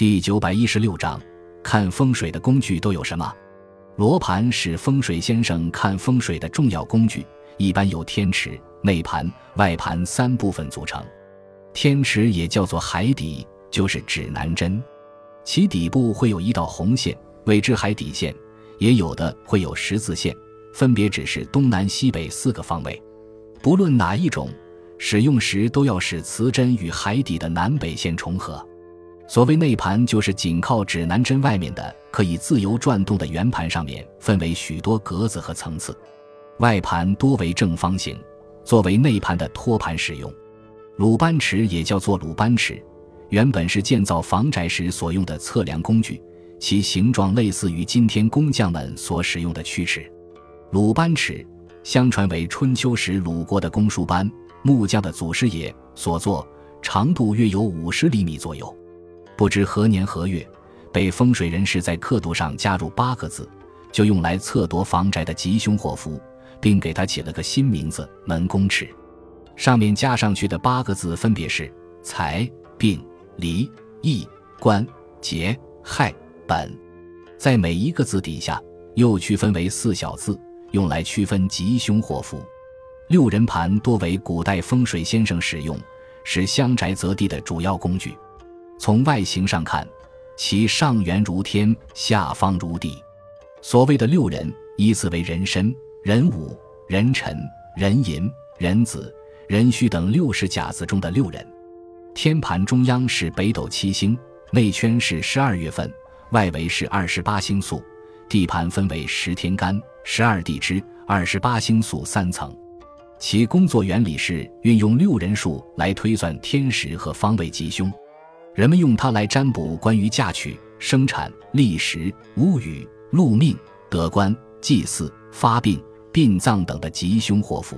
第九百一十六章，看风水的工具都有什么？罗盘是风水先生看风水的重要工具，一般由天池、内盘、外盘三部分组成。天池也叫做海底，就是指南针，其底部会有一道红线，谓之海底线；也有的会有十字线，分别指示东南西北四个方位。不论哪一种。使用时都要使磁针与海底的南北线重合。所谓内盘，就是紧靠指南针外面的可以自由转动的圆盘，上面分为许多格子和层次。外盘多为正方形，作为内盘的托盘使用。鲁班尺也叫做鲁班尺，原本是建造房宅时所用的测量工具，其形状类似于今天工匠们所使用的曲尺。鲁班尺相传为春秋时鲁国的公输班。木匠的祖师爷所作，长度约有五十厘米左右。不知何年何月，被风水人士在刻度上加入八个字，就用来测度房宅的吉凶祸福，并给他起了个新名字——门公尺。上面加上去的八个字分别是财、病、离、义、官、劫、害、本。在每一个字底下又区分为四小字，用来区分吉凶祸福。六人盘多为古代风水先生使用，是乡宅择地的主要工具。从外形上看，其上圆如天，下方如地。所谓的六人，依次为壬申、壬午、壬辰、壬寅、壬子、壬戌等六十甲子中的六人。天盘中央是北斗七星，内圈是十二月份，外围是二十八星宿。地盘分为十天干、十二地支、二十八星宿三层。其工作原理是运用六人数来推算天时和方位吉凶，人们用它来占卜关于嫁娶、生产、立时、屋宇、禄命、得官、祭祀、发病、殡葬等的吉凶祸福。